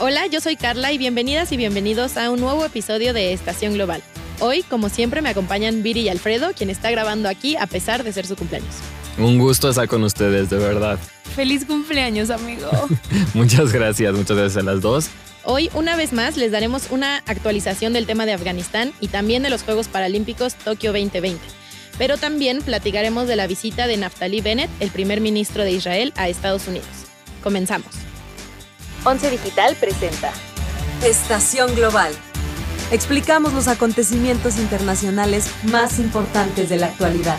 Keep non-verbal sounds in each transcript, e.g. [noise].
Hola, yo soy Carla y bienvenidas y bienvenidos a un nuevo episodio de Estación Global. Hoy, como siempre, me acompañan Viri y Alfredo, quien está grabando aquí a pesar de ser su cumpleaños. Un gusto estar con ustedes, de verdad. Feliz cumpleaños, amigo. [laughs] muchas gracias, muchas gracias a las dos. Hoy, una vez más, les daremos una actualización del tema de Afganistán y también de los Juegos Paralímpicos Tokio 2020. Pero también platicaremos de la visita de Naftali Bennett, el primer ministro de Israel, a Estados Unidos. Comenzamos. Once Digital presenta Estación Global. Explicamos los acontecimientos internacionales más importantes de la actualidad.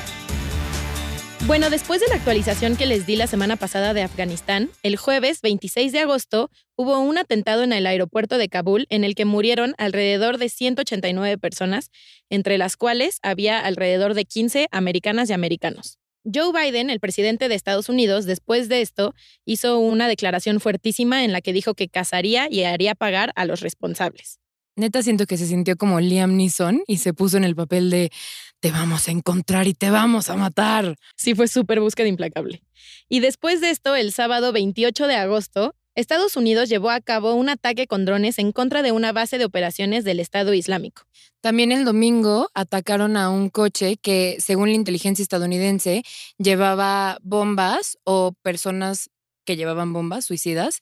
Bueno, después de la actualización que les di la semana pasada de Afganistán, el jueves 26 de agosto hubo un atentado en el aeropuerto de Kabul en el que murieron alrededor de 189 personas, entre las cuales había alrededor de 15 americanas y americanos. Joe Biden, el presidente de Estados Unidos, después de esto, hizo una declaración fuertísima en la que dijo que cazaría y haría pagar a los responsables. Neta siento que se sintió como Liam Neeson y se puso en el papel de te vamos a encontrar y te vamos a matar. Sí, fue súper búsqueda implacable. Y después de esto, el sábado 28 de agosto, Estados Unidos llevó a cabo un ataque con drones en contra de una base de operaciones del Estado Islámico. También el domingo atacaron a un coche que, según la inteligencia estadounidense, llevaba bombas o personas que llevaban bombas suicidas.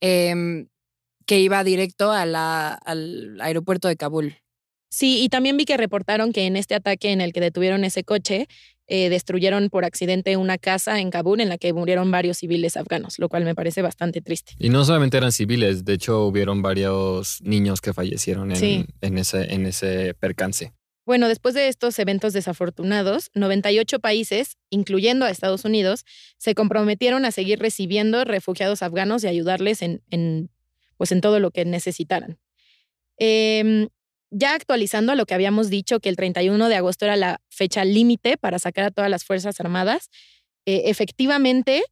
Em, que iba directo al aeropuerto de Kabul. Sí, y también vi que reportaron que en este ataque en el que detuvieron ese coche, eh, destruyeron por accidente una casa en Kabul en la que murieron varios civiles afganos, lo cual me parece bastante triste. Y no solamente eran civiles, de hecho hubieron varios niños que fallecieron en, en, ese, en ese percance. Bueno, después de estos eventos desafortunados, 98 países, incluyendo a Estados Unidos, se comprometieron a seguir recibiendo refugiados afganos y ayudarles en, en pues en todo lo que necesitaran. Em, ya actualizando a lo que habíamos dicho, que el 31 de agosto era la fecha límite para sacar a todas las Fuerzas Armadas, eh, efectivamente,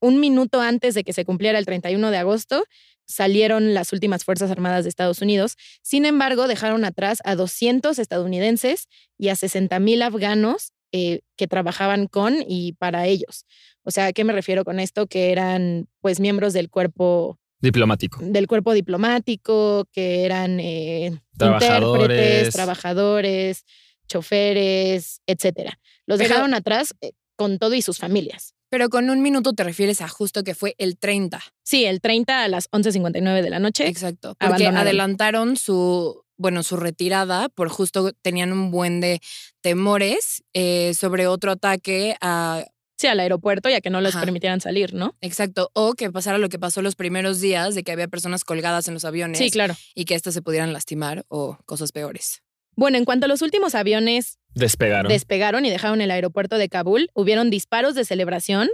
un minuto antes de que se cumpliera el 31 de agosto, salieron las últimas Fuerzas Armadas de Estados Unidos. Sin embargo, dejaron atrás a 200 estadounidenses y a 60 mil afganos eh, que trabajaban con y para ellos. O sea, ¿a qué me refiero con esto? Que eran pues miembros del cuerpo Diplomático. Del cuerpo diplomático, que eran eh, intérpretes, trabajadores, choferes, etcétera. Los dejaron atrás eh, con todo y sus familias. Pero con un minuto te refieres a justo que fue el 30. Sí, el 30 a las 11.59 de la noche. Exacto. Porque adelantaron su, bueno, su retirada por justo tenían un buen de temores eh, sobre otro ataque a Sí, al aeropuerto, ya que no les permitieran salir, ¿no? Exacto. O que pasara lo que pasó los primeros días, de que había personas colgadas en los aviones. Sí, claro. Y que éstas se pudieran lastimar o cosas peores. Bueno, en cuanto a los últimos aviones despegaron. despegaron y dejaron el aeropuerto de Kabul, hubieron disparos de celebración,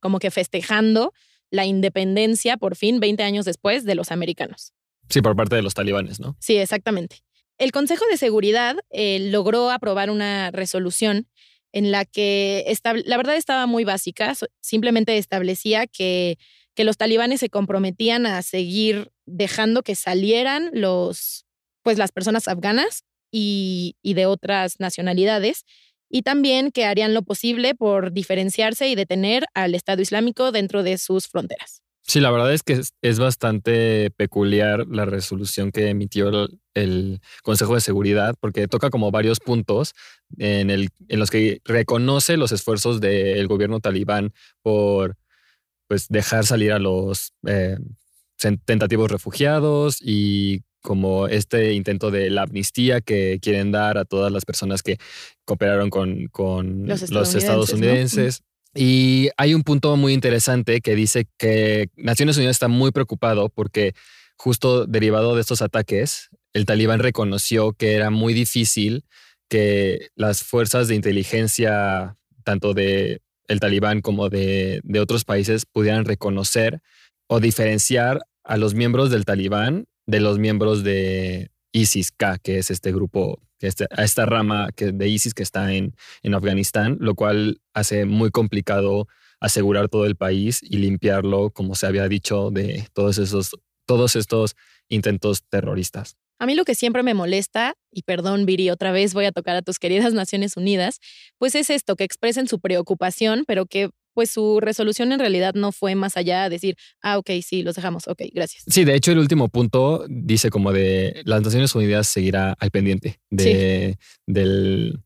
como que festejando la independencia por fin 20 años después de los americanos. Sí, por parte de los talibanes, ¿no? Sí, exactamente. El Consejo de Seguridad eh, logró aprobar una resolución en la que la verdad estaba muy básica, simplemente establecía que, que los talibanes se comprometían a seguir dejando que salieran los, pues las personas afganas y, y de otras nacionalidades, y también que harían lo posible por diferenciarse y detener al Estado Islámico dentro de sus fronteras. Sí, la verdad es que es, bastante peculiar la resolución que emitió el, Consejo de Seguridad, porque toca como varios puntos en, el, en los que reconoce los esfuerzos del gobierno talibán por pues, dejar salir a los eh, tentativos refugiados y como este intento de la amnistía que quieren dar a todas las personas que cooperaron con, con los estadounidenses. Y hay un punto muy interesante que dice que Naciones Unidas está muy preocupado porque justo derivado de estos ataques, el talibán reconoció que era muy difícil que las fuerzas de inteligencia, tanto de el talibán como de, de otros países, pudieran reconocer o diferenciar a los miembros del talibán de los miembros de ISIS-K, que es este grupo a esta rama que, de ISIS que está en, en Afganistán, lo cual hace muy complicado asegurar todo el país y limpiarlo, como se había dicho, de todos esos, todos estos intentos terroristas. A mí lo que siempre me molesta, y perdón Viri, otra vez voy a tocar a tus queridas [laughs] Naciones Unidas, pues es esto, que expresen su preocupación, pero que pues su resolución en realidad no fue más allá de decir, ah, ok, sí, los dejamos, ok, gracias. Sí, de hecho el último punto dice como de las Naciones Unidas seguirá al pendiente de, del,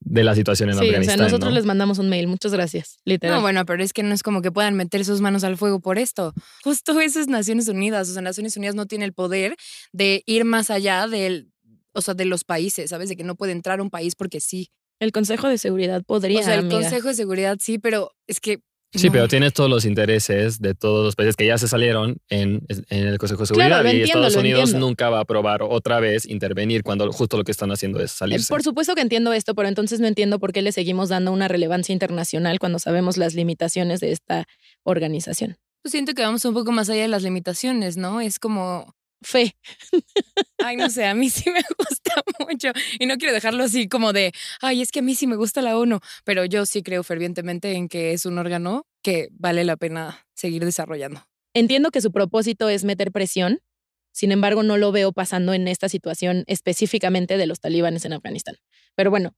de la situación en Sí, o Afganistán. sea, nosotros ¿no? les mandamos un mail, muchas gracias, literal. No, bueno, pero es que no es como que puedan meter sus manos al fuego por esto. Justo eso es Naciones Unidas. O sea, Naciones Unidas no tiene el poder de ir más allá del, o sea, de los países, ¿sabes? De que no puede entrar un país porque sí. El Consejo de Seguridad podría, o sea, el amiga. Consejo de Seguridad sí, pero es que. Sí, no. pero tienes todos los intereses de todos los países que ya se salieron en, en el Consejo de Seguridad Claro, y entiendo, Estados Unidos entiendo. nunca va a aprobar otra vez intervenir cuando justo lo que están haciendo es Eh, salirse. Por supuesto que entiendo esto, pero entonces no entiendo por qué le seguimos dando una relevancia internacional cuando sabemos las limitaciones de esta organización. Pues siento que vamos un poco más allá de las limitaciones, ¿no? Es como. Fe. Ay, no sé, a mí sí me [laughs] gusta mucho. Y no quiero dejarlo así como de, ay, es que a mí sí me gusta la ONU. Pero yo sí creo fervientemente en que es un órgano que vale la pena seguir desarrollando. Entiendo que su propósito es meter presión, sin embargo no lo veo pasando en esta situación específicamente de los talibanes en Afganistán. Pero bueno,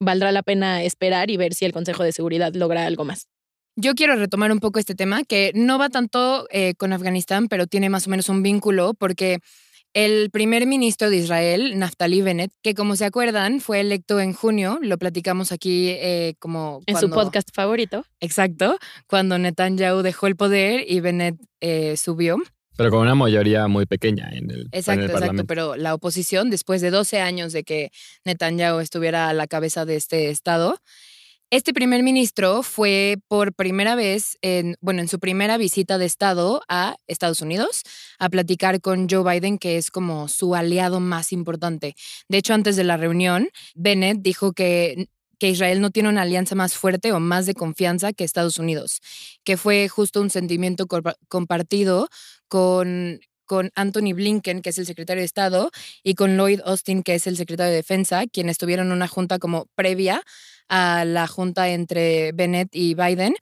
valdrá la pena esperar y ver si el Consejo de Seguridad logra algo más. Yo quiero retomar un poco este tema, que no va tanto eh, con Afganistán, pero tiene más o menos un vínculo, porque el primer ministro de Israel, Naftali Bennett, que como se acuerdan, fue electo en junio, lo platicamos aquí eh, como... En su podcast favorito. Exacto, cuando Netanyahu dejó el poder y Bennett eh, subió. Pero con una mayoría muy pequeña en el, en Exacto, el exacto, pero la oposición, después de 12 años de que Netanyahu estuviera a la cabeza de este estado, este primer ministro fue por primera vez, en, bueno, en su primera visita de estado a Estados Unidos, a platicar con Joe Biden, que es como su aliado más importante. De hecho, antes de la reunión, Bennett dijo que que Israel no tiene una alianza más fuerte o más de confianza que Estados Unidos, que fue justo un sentimiento compartido con, con Anthony Blinken, que es el secretario de Estado, y con Lloyd Austin, que es el secretario de Defensa, quienes tuvieron una junta como previa a la junta entre Bennett y Biden,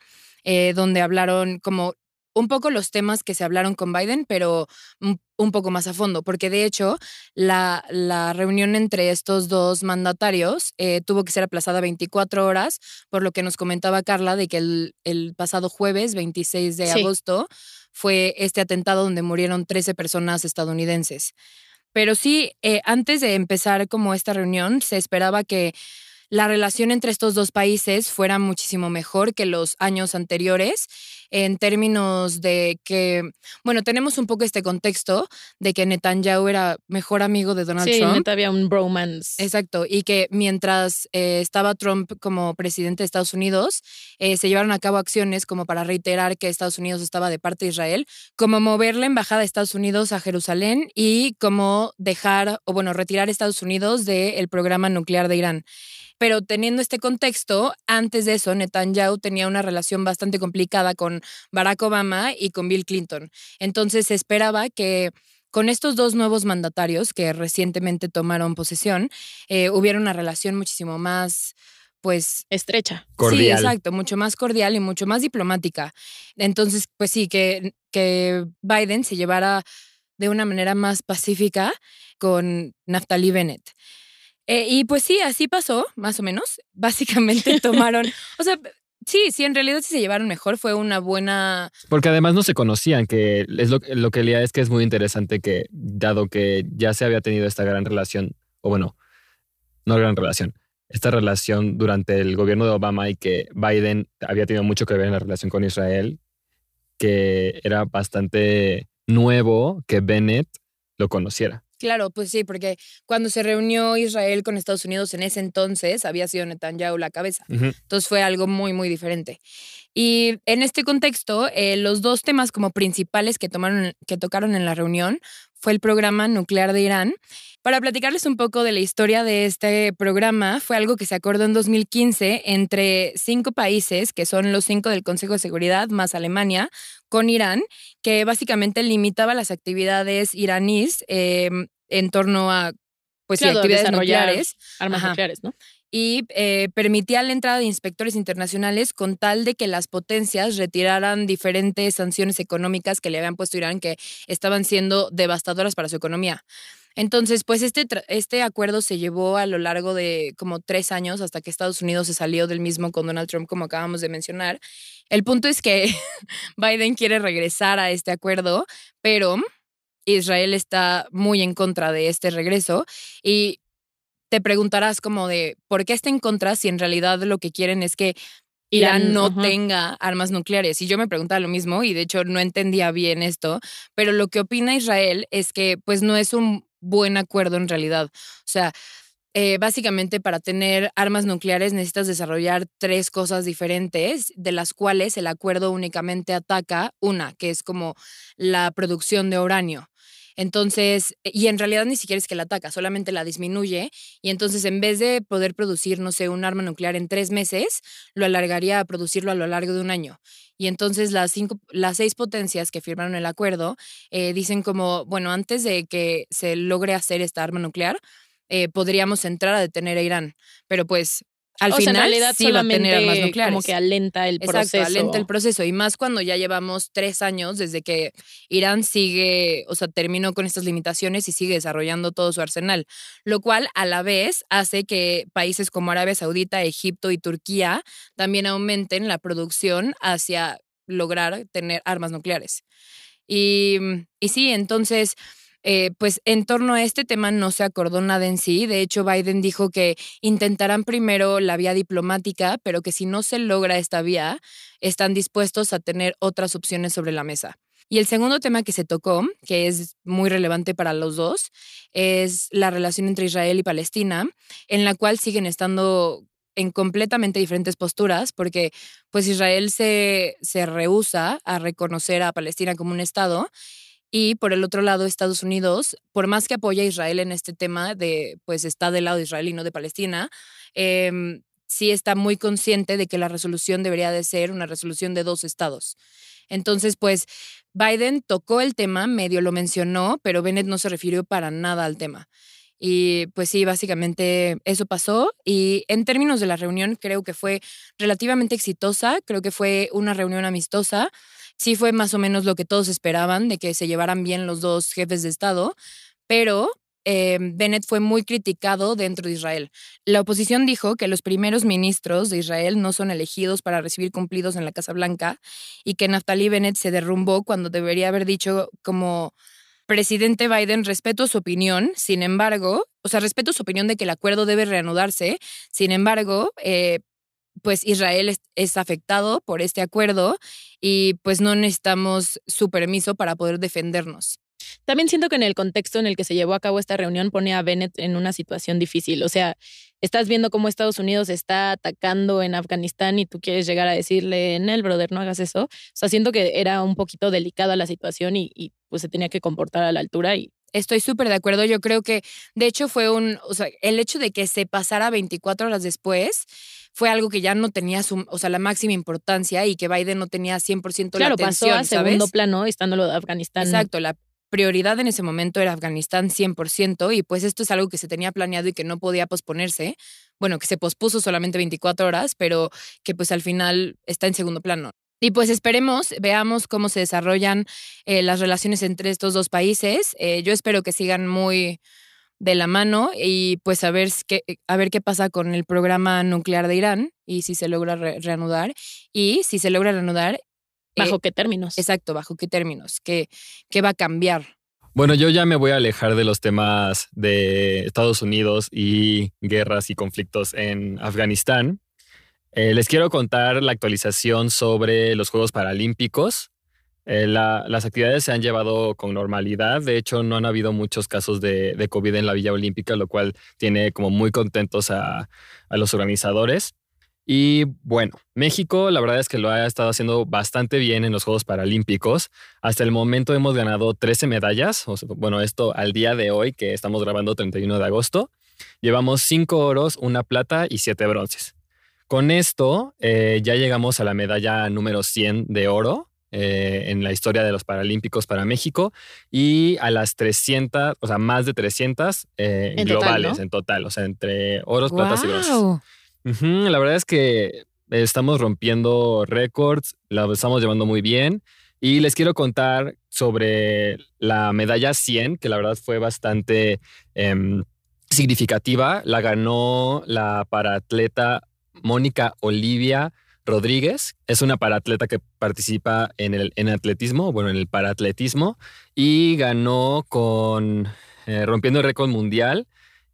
eh, donde hablaron como un poco los temas que se hablaron con Biden, pero un, poco más a fondo, porque de hecho la, la reunión entre estos dos mandatarios eh, tuvo que ser aplazada 24 horas, por lo que nos comentaba Carla de que el, el pasado jueves 26 de Sí. agosto fue este atentado donde murieron 13 personas estadounidenses. Pero sí, eh, antes de empezar como esta reunión, se esperaba que la relación entre estos dos países fuera muchísimo mejor que los años anteriores en términos de que, bueno, tenemos un poco este contexto de que Netanyahu era mejor amigo de Donald sí, Trump. neta había un bromance. Exacto, y que mientras eh, estaba Trump como presidente de Estados Unidos, eh, se llevaron a cabo acciones como para reiterar que Estados Unidos estaba de parte de Israel, como mover la embajada de Estados Unidos a Jerusalén y como dejar, o bueno, retirar a Estados Unidos del programa nuclear de Irán. Pero teniendo este contexto, antes de eso, Netanyahu tenía una relación bastante complicada con Barack Obama y con Bill Clinton. Entonces se esperaba que con estos dos nuevos mandatarios que recientemente tomaron posesión, eh, hubiera una relación muchísimo más, pues... Estrecha. Sí, Cordial. exacto, mucho más cordial y mucho más diplomática. Entonces, pues sí, que, que Biden se llevara de una manera más pacífica con Naftali Bennett. Eh, y pues sí, así pasó, más o menos. Básicamente [laughs] tomaron, o sea, sí, sí, en realidad sí se llevaron mejor, fue una buena... Porque además no se conocían, que es lo, lo que leía es que es muy interesante que, dado que ya se había tenido esta gran relación, o bueno, no gran relación, esta relación durante el gobierno de Obama y que Biden había tenido mucho que ver en la relación con Israel, que era bastante nuevo que Bennett lo conociera. Claro, pues sí, porque cuando se reunió Israel con Estados Unidos en ese entonces había sido Netanyahu la cabeza. Ujú. Entonces fue algo muy, muy diferente. Y en este contexto, eh, los dos temas como principales que, tomaron, que tocaron en la reunión fue el programa nuclear de Irán. Para platicarles un poco de la historia de este programa, fue algo que se acordó en 2015 entre cinco países, que son los cinco del Consejo de Seguridad, más Alemania, con Irán, que básicamente limitaba las actividades iraníes eh, en torno a pues Claro, actividades nucleares Armas Ajá. nucleares, ¿no? y eh, permitía la entrada de inspectores internacionales con tal de que las potencias retiraran diferentes sanciones económicas que le habían puesto a Irán que estaban siendo devastadoras para su economía. Entonces, pues este, este acuerdo se llevó a lo largo de como tres años hasta que Estados Unidos se salió del mismo con Donald Trump, como acabamos de mencionar. El punto es que [laughs] Biden quiere regresar a este acuerdo, pero Israel está muy en contra de este regreso y te preguntarás como de por qué está en contra si en realidad lo que quieren es que Irán, no tenga armas nucleares. Y yo me preguntaba lo mismo y de hecho no entendía bien esto, pero lo que opina Israel es que pues no es un buen acuerdo en realidad. O sea, eh, básicamente para tener armas nucleares necesitas desarrollar tres cosas diferentes, de las cuales el acuerdo únicamente ataca una, que es como la producción de uranio. Entonces, y en realidad ni siquiera es que la ataca, solamente la disminuye. Y entonces, en vez de poder producir, no sé, un arma nuclear en tres meses, lo alargaría a producirlo a lo largo de un año. Y entonces las, cinco, las seis potencias que firmaron el acuerdo eh, dicen como, bueno, antes de que se logre hacer esta arma nuclear, eh, podríamos entrar a detener a Irán. Pero pues al o sea, final en realidad sí va a tener armas nucleares. como que alenta el Exacto, proceso. alenta el proceso. Y más cuando ya llevamos tres años desde que Irán sigue, o sea, terminó con estas limitaciones y sigue desarrollando todo su arsenal. Lo cual a la vez hace que países como Arabia Saudita, Egipto y Turquía también aumenten la producción hacia lograr tener armas nucleares. Y, y sí, entonces... Eh, pues en torno a este tema no se acordó nada en sí. De hecho, Biden dijo que intentarán primero la vía diplomática, pero que si no se logra esta vía, están dispuestos a tener otras opciones sobre la mesa. Y el segundo tema que se tocó, que es muy relevante para los dos, es la relación entre Israel y Palestina, en la cual siguen estando en completamente diferentes posturas, porque pues Israel se, se rehúsa a reconocer a Palestina como un Estado y por el otro lado, Estados Unidos, por más que apoya a Israel en este tema de, pues está del lado de Israel y no de Palestina, eh, sí está muy consciente de que la resolución debería de ser una resolución de dos estados. Entonces, pues Biden tocó el tema, medio lo mencionó, pero Bennett no se refirió para nada al tema. Y pues sí, básicamente eso pasó. Y en términos de la reunión, creo que fue relativamente exitosa, creo que fue una reunión amistosa sí fue más o menos lo que todos esperaban, de que se llevaran bien los dos jefes de Estado, pero eh, Bennett fue muy criticado dentro de Israel. La oposición dijo que los primeros ministros de Israel no son elegidos para recibir cumplidos en la Casa Blanca y que Naftali Bennett se derrumbó cuando debería haber dicho como presidente Biden, respeto su opinión, sin embargo, o sea, respeto su opinión de que el acuerdo debe reanudarse, sin embargo, eh, pues Israel es, es, afectado por este acuerdo y pues no necesitamos su permiso para poder defendernos. También siento que en el contexto en el que se llevó a cabo esta reunión pone a Bennett en una situación difícil. O sea, estás viendo cómo Estados Unidos está atacando en Afganistán y tú quieres llegar a decirle, en el brother, no hagas eso. O sea, siento que era un poquito delicada la situación y, y pues se tenía que comportar a la altura y Estoy súper de acuerdo. Yo creo que, de hecho, fue un, o sea, el hecho de que se pasara 24 horas después fue algo que ya no tenía su, o sea, la máxima importancia y que Biden no tenía 100% claro, la atención, pasó a ¿sabes? segundo plano estando lo de Afganistán. Exacto, la prioridad en ese momento era Afganistán 100% y pues esto es algo que se tenía planeado y que no podía posponerse. Bueno, que se pospuso solamente 24 horas, pero que pues al final está en segundo plano. Y pues esperemos, veamos cómo se desarrollan eh, las relaciones entre estos dos países. Eh, yo espero que sigan muy de la mano y pues a ver, qué, a ver qué pasa con el programa nuclear de Irán y si se logra re reanudar. Y si se logra reanudar... ¿Bajo eh, qué términos? Exacto, bajo qué términos, qué, qué va a cambiar. Bueno, yo ya me voy a alejar de los temas de Estados Unidos y guerras y conflictos en Afganistán. Eh, les quiero contar la actualización sobre los Juegos Paralímpicos. Eh, la, las actividades se han llevado con normalidad. De hecho, no han habido muchos casos de, COVID en la Villa Olímpica, lo cual tiene como muy contentos a, los organizadores. Y bueno, México la verdad es que lo ha estado haciendo bastante bien en los Juegos Paralímpicos. Hasta el momento hemos ganado 13 medallas. Bueno, esto al día de hoy, que estamos grabando 31 de agosto. Llevamos 5 oros, una plata y 7 bronces. Con esto eh, ya llegamos a la medalla número 100 de oro eh, en la historia de los Paralímpicos para México y a las 300, o sea, más de 300 eh, En total, globales ¿no? en total, o sea, entre oros, platas y bronces. La verdad es que estamos rompiendo récords, la estamos llevando muy bien y les quiero contar sobre la medalla 100, que la verdad fue bastante em, significativa. La ganó la paraatleta Mónica Olivia Rodríguez. Es una paraatleta que participa en el en atletismo, bueno, en el paraatletismo y ganó con eh, rompiendo el récord mundial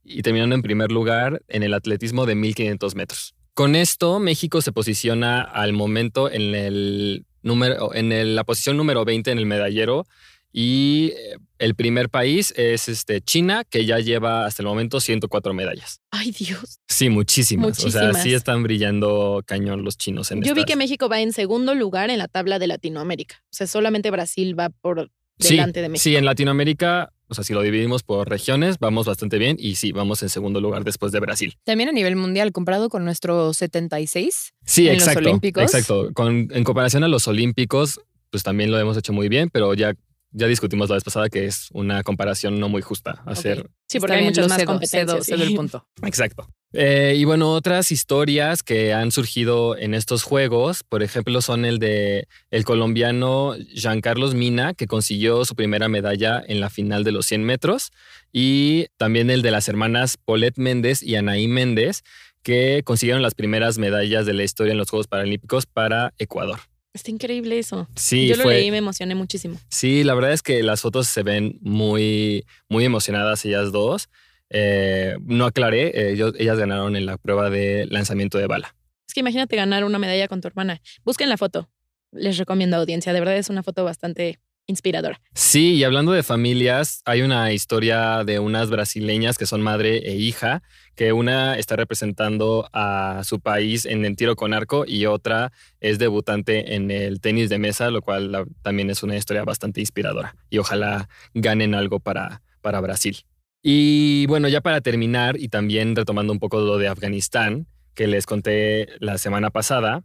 y terminando en primer lugar en el atletismo de 1500 metros. Con esto, México se posiciona al momento en, el número, en la posición número 20 en el medallero y eh, el primer país es este, China, que ya lleva hasta el momento 104 medallas. Ay, Dios. Sí, muchísimas. O sea, Muchísimas. sí están brillando cañón los chinos en Yo vi que México va en segundo lugar en la tabla de Latinoamérica. O sea, solamente Brasil va por Sí, delante de México. Sí, en Latinoamérica, o sea, si lo dividimos por regiones, vamos bastante bien y sí, vamos en segundo lugar después de Brasil. También a nivel mundial, comparado con nuestro 76. Sí, en los exacto. Olímpicos. Exacto. Con, en comparación a los Olímpicos, pues también lo hemos hecho muy bien, pero ya, ya discutimos la vez pasada que es una comparación no muy justa hacer. Sí, porque Está hay muchas más cedo, competencias. cedo- cedo el [laughs] punto. Exacto. Eh, y bueno, otras historias que han surgido en estos juegos, por ejemplo, son el de el colombiano Jean Carlos Mina, que consiguió su primera medalla en la final de los 100 metros, y también el de las hermanas Paulette Méndez y Anaí Méndez, que consiguieron las primeras medallas de la historia en los Juegos Paralímpicos para Ecuador. Está increíble eso. Sí, Yo lo fue- leí y me emocioné muchísimo. Sí, la verdad es que las fotos se ven muy, muy emocionadas ellas dos. Eh, no aclaré, eh, ellas ganaron en la prueba de lanzamiento de bala. Es que imagínate ganar una medalla con tu hermana. Busquen la foto. Les recomiendo audiencia. De verdad es una foto bastante inspiradora. Sí, y hablando de familias, hay una historia de unas brasileñas que son madre e hija, que una está representando a su país en el tiro con arco y otra es debutante en el tenis de mesa, lo cual también es una historia bastante inspiradora. Y ojalá ganen algo para, para Brasil. Y bueno, ya para terminar y también retomando un poco lo de Afganistán, que les conté la semana pasada,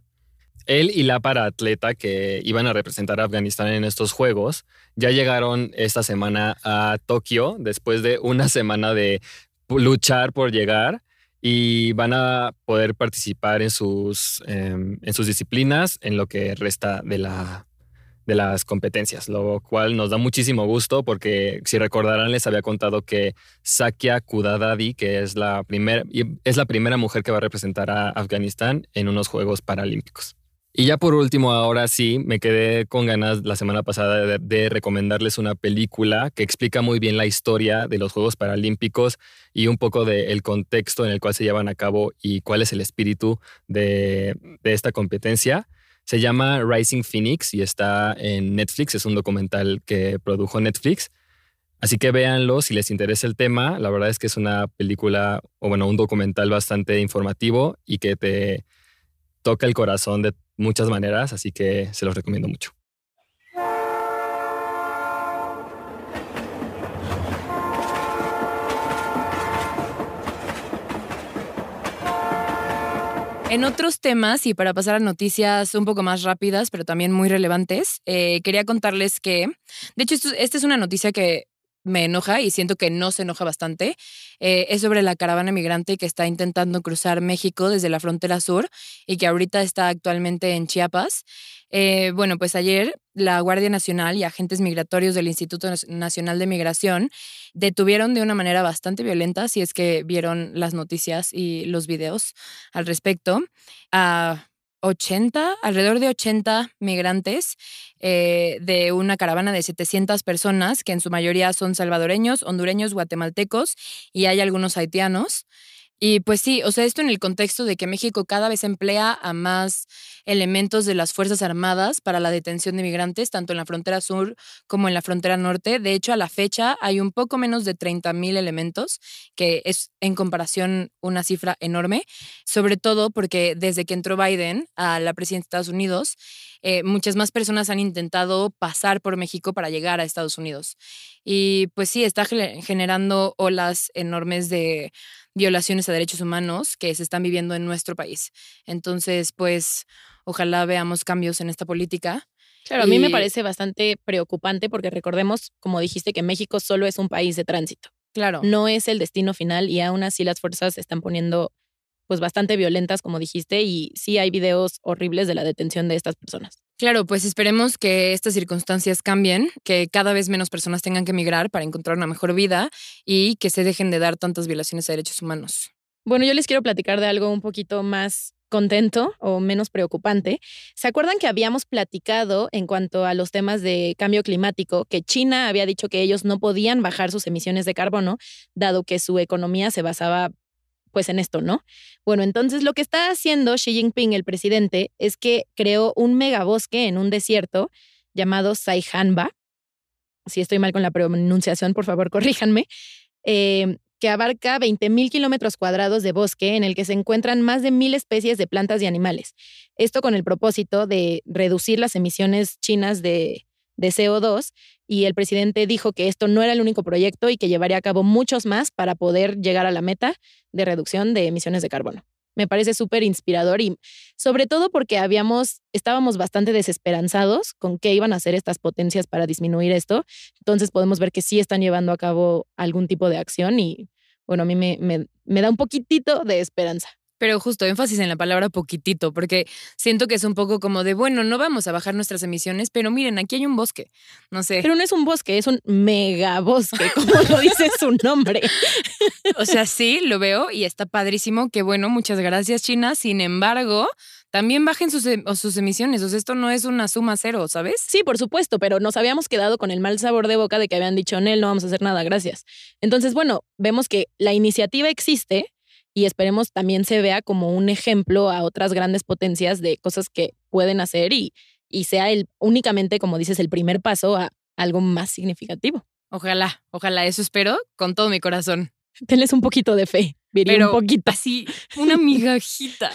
él y la paraatleta que iban a representar a Afganistán en estos Juegos ya llegaron esta semana a Tokio después de una [laughs] semana de luchar por llegar y van a poder participar en sus, em, en sus disciplinas en lo que resta de, la, de las competencias, lo cual nos da muchísimo gusto porque si recordarán les había contado que Sakya Kudadadi, que es la, primer, es la primera mujer que va a representar a Afganistán en unos Juegos Paralímpicos. Y ya por último, ahora sí, me quedé con ganas la semana pasada de, de recomendarles una película que explica muy bien la historia de los Juegos Paralímpicos y un poco del contexto en el cual se llevan a cabo y cuál es el espíritu de, de esta competencia. Se llama Rising Phoenix y está en Netflix, es un documental que produjo Netflix. Así que véanlo si les interesa el tema. La verdad es que es una película, o bueno, un documental bastante informativo y que te toca el corazón de muchas maneras, así que se los recomiendo mucho. En otros temas, y para pasar a noticias un poco más rápidas, pero también muy relevantes, eh, quería contarles que, de hecho, esta es una noticia que me enoja y siento que no se enoja bastante. Eh, es sobre la caravana migrante que está intentando cruzar México desde la frontera sur y que ahorita está actualmente en Chiapas. Eh, bueno, pues ayer la Guardia Nacional y agentes migratorios del Instituto Nacional de Migración detuvieron de una manera bastante violenta, si es que vieron las noticias y los videos al respecto, 80, alrededor de 80 migrantes eh, de una caravana de 700 personas, que en su mayoría son salvadoreños, hondureños, guatemaltecos y hay algunos haitianos. Y pues sí, o sea, esto en el contexto de que México cada vez emplea a más elementos de las Fuerzas Armadas para la detención de migrantes, tanto en la frontera sur como en la frontera norte. De hecho, a la fecha hay un poco menos de 30 mil elementos, que es en comparación una cifra enorme, sobre todo porque desde que entró Biden a la presidencia de Estados Unidos, eh, muchas más personas han intentado pasar por México para llegar a Estados Unidos. Y pues sí, está generando olas enormes de violaciones a derechos humanos que se están viviendo en nuestro país. Entonces, pues, ojalá veamos cambios en esta política Claro, a mí me parece bastante preocupante porque recordemos, como dijiste, que México solo es un país de tránsito. Claro. No es el destino final y aún así las fuerzas se están poniendo pues bastante violentas, como dijiste, y sí hay videos horribles de la detención de estas personas. Claro, pues esperemos que estas circunstancias cambien, que cada vez menos personas tengan que emigrar para encontrar una mejor vida y que se dejen de dar tantas violaciones a derechos humanos. Bueno, yo les quiero platicar de algo un poquito más contento o menos preocupante. ¿Se acuerdan que habíamos platicado en cuanto a los temas de cambio climático que China había dicho que ellos no podían bajar sus emisiones de carbono dado que su economía se basaba pues en esto, ¿no? Bueno, entonces lo que está haciendo Xi Jinping, el presidente, es que creó un megabosque en un desierto llamado Saihanba. Si estoy mal con la pronunciación, por favor, [laughs] corríjanme. eh, que abarca 20 mil kilómetros cuadrados de bosque en el que se encuentran más de mil especies de plantas y animales. Esto con el propósito de reducir las emisiones chinas de, de CO2 y el presidente dijo que esto no era el único proyecto y que llevaría a cabo muchos más para poder llegar a la meta de reducción de emisiones de carbono. Me parece súper inspirador y sobre todo porque habíamos, estábamos bastante desesperanzados con qué iban a hacer estas potencias para disminuir esto. Entonces podemos ver que sí están llevando a cabo algún tipo de acción y bueno, a mí me, me, me da un poquitito de esperanza. Pero justo énfasis en la palabra poquitito, porque siento que es un poco como de, bueno, no vamos a bajar nuestras emisiones, pero miren, aquí hay un bosque. No sé. Pero no es un bosque, es un megabosque, [laughs] como lo dice su nombre. O sea, sí, lo veo y está padrísimo. Que bueno, muchas gracias, China. Sin embargo, también bajen sus, em- o sus emisiones. O sea, esto no es una suma cero, ¿sabes? Sí, por supuesto, pero nos habíamos quedado con el mal sabor de boca de que habían dicho, Nel, no vamos a hacer nada, gracias. Entonces, bueno, vemos que la iniciativa existe y esperemos también se vea como un ejemplo a otras grandes potencias de cosas que pueden hacer y, y sea el únicamente, como dices, el primer paso a algo más significativo. Ojalá, ojalá, eso espero con todo mi corazón. Tenles un poquito de fe, Viri, Pero un poquito. así, una [laughs] migajita.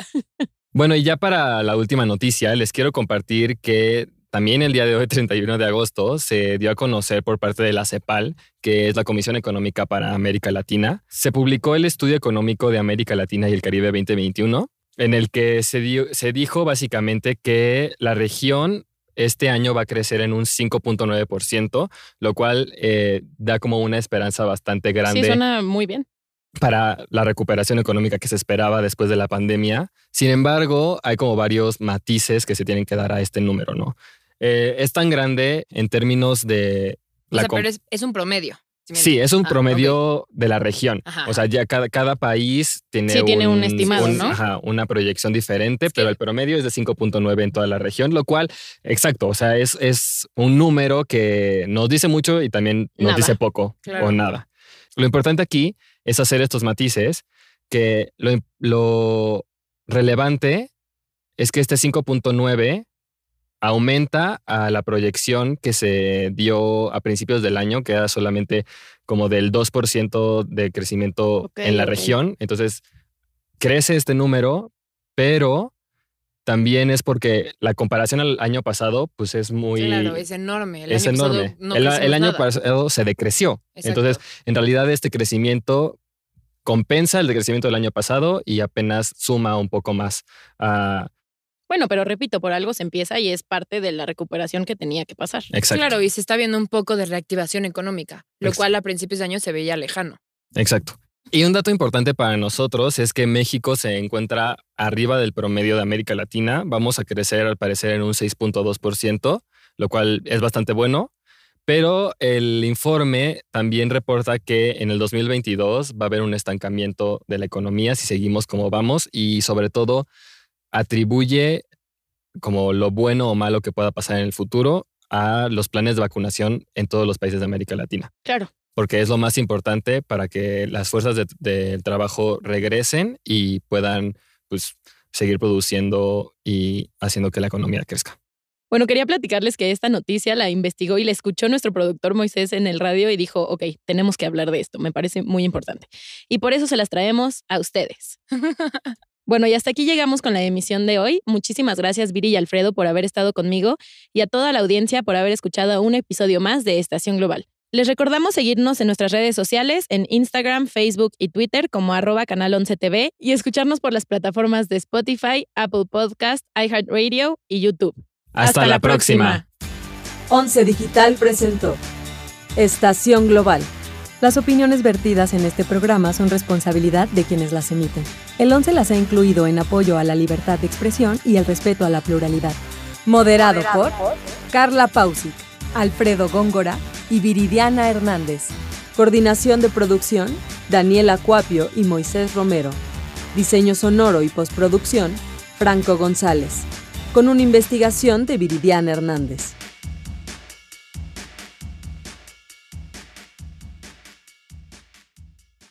Bueno, y ya para la última noticia, les quiero compartir que también el día de hoy, [laughs] 31 de agosto, se dio a conocer por parte de la CEPAL, que es la Comisión Económica para América Latina, se publicó el Estudio Económico de América Latina y el Caribe 2021, en el que se, dio- se dijo básicamente que la región este año va a crecer en un 5.9%, lo cual eh, da como una esperanza bastante grande Sí, suena muy bien. para la recuperación económica que se esperaba después de la pandemia. Sin embargo, hay como varios matices que se tienen que dar a este número, ¿no? Eh, es tan grande en términos de... O La sea, com- pero es, es un promedio. ¿sí es un Ah, promedio de la región. Ajá. O sea, ya cada, cada país tiene, Sí, tiene un estimado, ¿no? ajá, una proyección diferente, pero el promedio es de 5.9 en toda la región, lo cual, exacto, o sea, es, es un número que nos dice mucho y también nos Nada. dice poco Claro. o nada. Lo importante aquí es hacer estos matices, que lo, lo relevante es que este 5.9 aumenta a la proyección que se dio a principios del año, que era solamente como del 2% de crecimiento en la región. Entonces, crece este número, pero también es porque la comparación al año pasado, pues es muy... Claro, es enorme. El es año pasado enorme. no el, año nada. pasado se decreció. Exacto. Entonces, en realidad este crecimiento compensa el decrecimiento del año pasado y apenas suma un poco más a... Bueno, pero repito, por algo se empieza y es parte de la recuperación que tenía que pasar. Exacto. Claro, y se está viendo un poco de reactivación económica, lo cual a principios de año se veía lejano. Exacto. Y un dato importante para nosotros es que México se encuentra arriba del promedio de América Latina. Vamos a crecer al parecer en un 6.2%, lo cual es bastante bueno. Pero el informe también reporta que en el 2022 va a haber un estancamiento de la economía si seguimos como vamos y sobre todo atribuye como lo bueno o malo que pueda pasar en el futuro a los planes de vacunación en todos los países de América Latina Claro. porque es lo más importante para que las fuerzas de- del trabajo regresen y puedan pues, seguir produciendo y haciendo que la economía crezca. Bueno, quería platicarles que esta noticia la investigó y la escuchó nuestro productor Moisés en el radio y dijo, ok, tenemos que hablar de esto, me parece muy importante. Y por eso se las traemos a ustedes. [laughs] Bueno, y hasta aquí llegamos con la emisión de hoy. Muchísimas gracias, Viri y Alfredo, por haber estado conmigo y a toda la audiencia por haber escuchado un episodio más de Estación Global. Les recordamos seguirnos en nuestras redes sociales, en Instagram, Facebook y Twitter como arroba canal 11 TV y escucharnos por las plataformas de Spotify, Apple Podcast, iHeartRadio y YouTube. Hasta, la próxima. Once Digital presentó Estación Global. Las opiniones vertidas en este programa son responsabilidad de quienes las emiten. El 11 las ha incluido en apoyo a la libertad de expresión y el respeto a la pluralidad. Moderado por Carla Pausic, Alfredo Góngora y Viridiana Hernández. Coordinación de producción, Daniela Cuapio y Moisés Romero. Diseño sonoro y postproducción, Franco González. Con una investigación de Viridiana Hernández.